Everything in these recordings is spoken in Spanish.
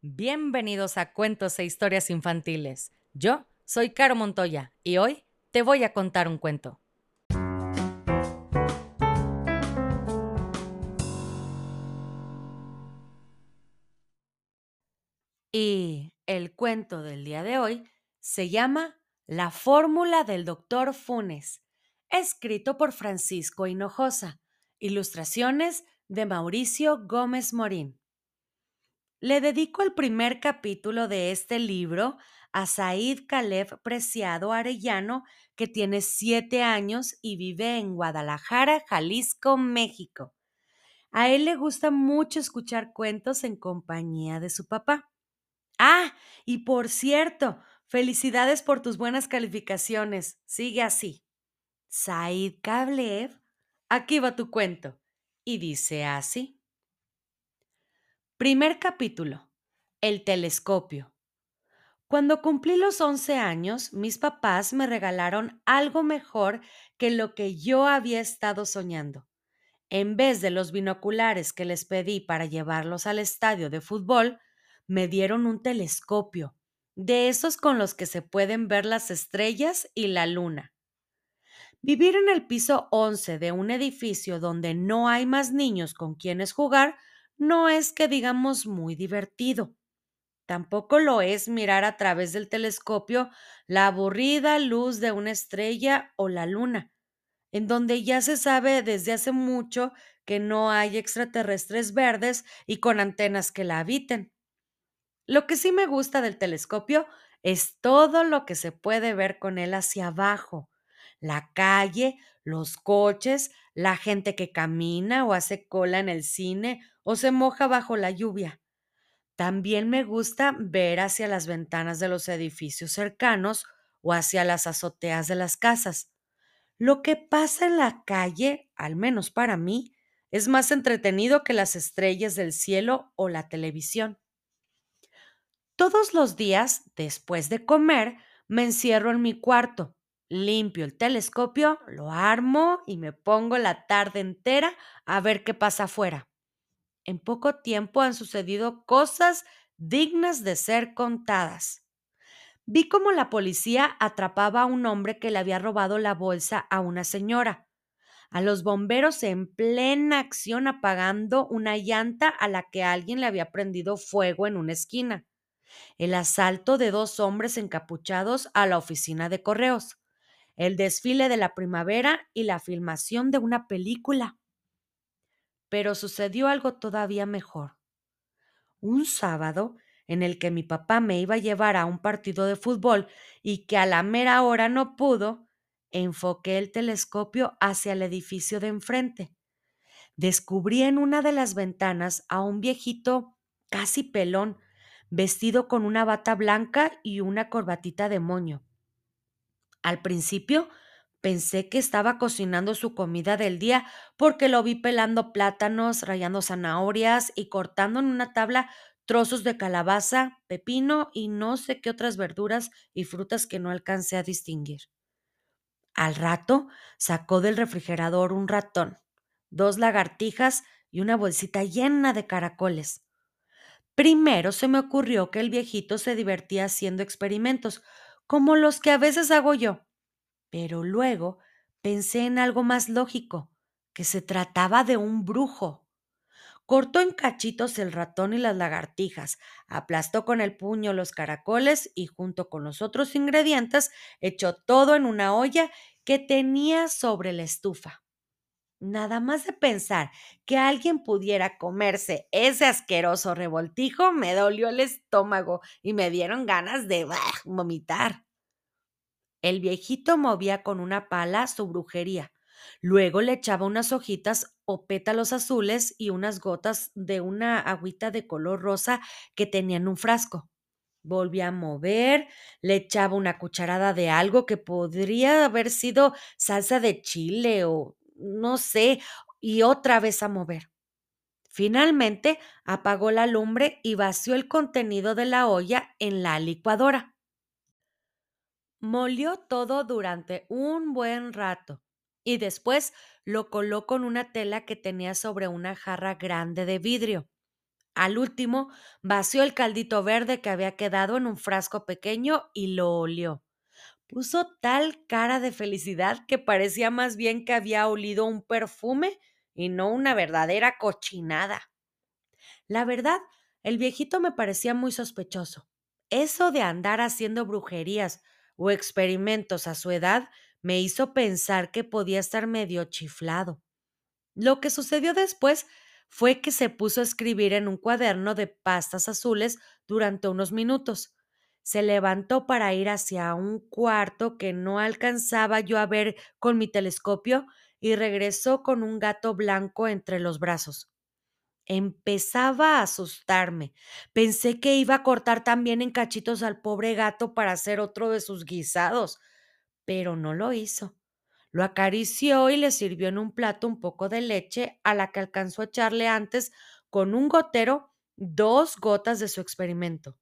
Bienvenidos a Cuentos e Historias Infantiles. Yo soy Caro Montoya y hoy te voy a contar un cuento. Y el cuento del día de hoy se llama La fórmula del doctor Funes, escrito por Francisco Hinojosa, ilustraciones de Mauricio Gómez Morín. Le dedico el primer capítulo de este libro a Said Caleb Preciado Arellano, que tiene siete años y vive en Guadalajara, Jalisco, México. A él le gusta mucho escuchar cuentos en compañía de su papá. Ah, y por cierto, felicidades por tus buenas calificaciones. Sigue así. Said Caleb, aquí va tu cuento. Y dice así. Primer capítulo. El telescopio. Cuando cumplí los 11 años, mis papás me regalaron algo mejor que lo que yo había estado soñando. En vez de los binoculares que les pedí para llevarlos al estadio de fútbol, me dieron un telescopio, de esos con los que se pueden ver las estrellas y la luna. Vivir en el piso 11 de un edificio donde no hay más niños con quienes jugar no es que digamos muy divertido. Tampoco lo es mirar a través del telescopio la aburrida luz de una estrella o la luna, en donde ya se sabe desde hace mucho que no hay extraterrestres verdes y con antenas que la habiten. Lo que sí me gusta del telescopio es todo lo que se puede ver con él hacia abajo, la calle, los coches, la gente que camina o hace cola en el cine o se moja bajo la lluvia. También me gusta ver hacia las ventanas de los edificios cercanos o hacia las azoteas de las casas. Lo que pasa en la calle, al menos para mí, es más entretenido que las estrellas del cielo o la televisión. Todos los días, después de comer, me encierro en mi cuarto limpio el telescopio, lo armo y me pongo la tarde entera a ver qué pasa afuera. En poco tiempo han sucedido cosas dignas de ser contadas. Vi cómo la policía atrapaba a un hombre que le había robado la bolsa a una señora. A los bomberos en plena acción apagando una llanta a la que alguien le había prendido fuego en una esquina. El asalto de dos hombres encapuchados a la oficina de correos el desfile de la primavera y la filmación de una película. Pero sucedió algo todavía mejor. Un sábado, en el que mi papá me iba a llevar a un partido de fútbol y que a la mera hora no pudo, enfoqué el telescopio hacia el edificio de enfrente. Descubrí en una de las ventanas a un viejito casi pelón, vestido con una bata blanca y una corbatita de moño. Al principio pensé que estaba cocinando su comida del día porque lo vi pelando plátanos, rayando zanahorias y cortando en una tabla trozos de calabaza, pepino y no sé qué otras verduras y frutas que no alcancé a distinguir. Al rato sacó del refrigerador un ratón, dos lagartijas y una bolsita llena de caracoles. Primero se me ocurrió que el viejito se divertía haciendo experimentos, como los que a veces hago yo. Pero luego pensé en algo más lógico, que se trataba de un brujo. Cortó en cachitos el ratón y las lagartijas, aplastó con el puño los caracoles y junto con los otros ingredientes echó todo en una olla que tenía sobre la estufa. Nada más de pensar que alguien pudiera comerse ese asqueroso revoltijo, me dolió el estómago y me dieron ganas de vomitar. El viejito movía con una pala su brujería. Luego le echaba unas hojitas o pétalos azules y unas gotas de una agüita de color rosa que tenía en un frasco. Volvía a mover, le echaba una cucharada de algo que podría haber sido salsa de chile o no sé, y otra vez a mover. Finalmente apagó la lumbre y vació el contenido de la olla en la licuadora. Molió todo durante un buen rato y después lo coló con una tela que tenía sobre una jarra grande de vidrio. Al último, vació el caldito verde que había quedado en un frasco pequeño y lo olió. Puso tal cara de felicidad que parecía más bien que había olido un perfume y no una verdadera cochinada. La verdad, el viejito me parecía muy sospechoso. Eso de andar haciendo brujerías o experimentos a su edad me hizo pensar que podía estar medio chiflado. Lo que sucedió después fue que se puso a escribir en un cuaderno de pastas azules durante unos minutos. Se levantó para ir hacia un cuarto que no alcanzaba yo a ver con mi telescopio y regresó con un gato blanco entre los brazos. Empezaba a asustarme. Pensé que iba a cortar también en cachitos al pobre gato para hacer otro de sus guisados, pero no lo hizo. Lo acarició y le sirvió en un plato un poco de leche a la que alcanzó a echarle antes con un gotero dos gotas de su experimento.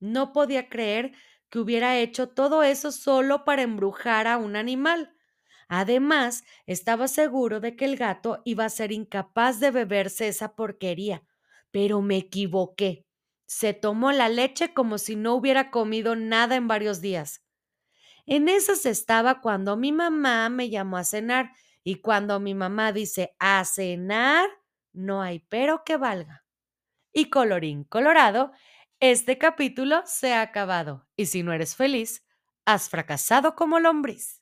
No podía creer que hubiera hecho todo eso solo para embrujar a un animal. Además, estaba seguro de que el gato iba a ser incapaz de beberse esa porquería. Pero me equivoqué. Se tomó la leche como si no hubiera comido nada en varios días. En esas estaba cuando mi mamá me llamó a cenar y cuando mi mamá dice a cenar, no hay pero que valga. Y colorín colorado, este capítulo se ha acabado y si no eres feliz, has fracasado como lombriz.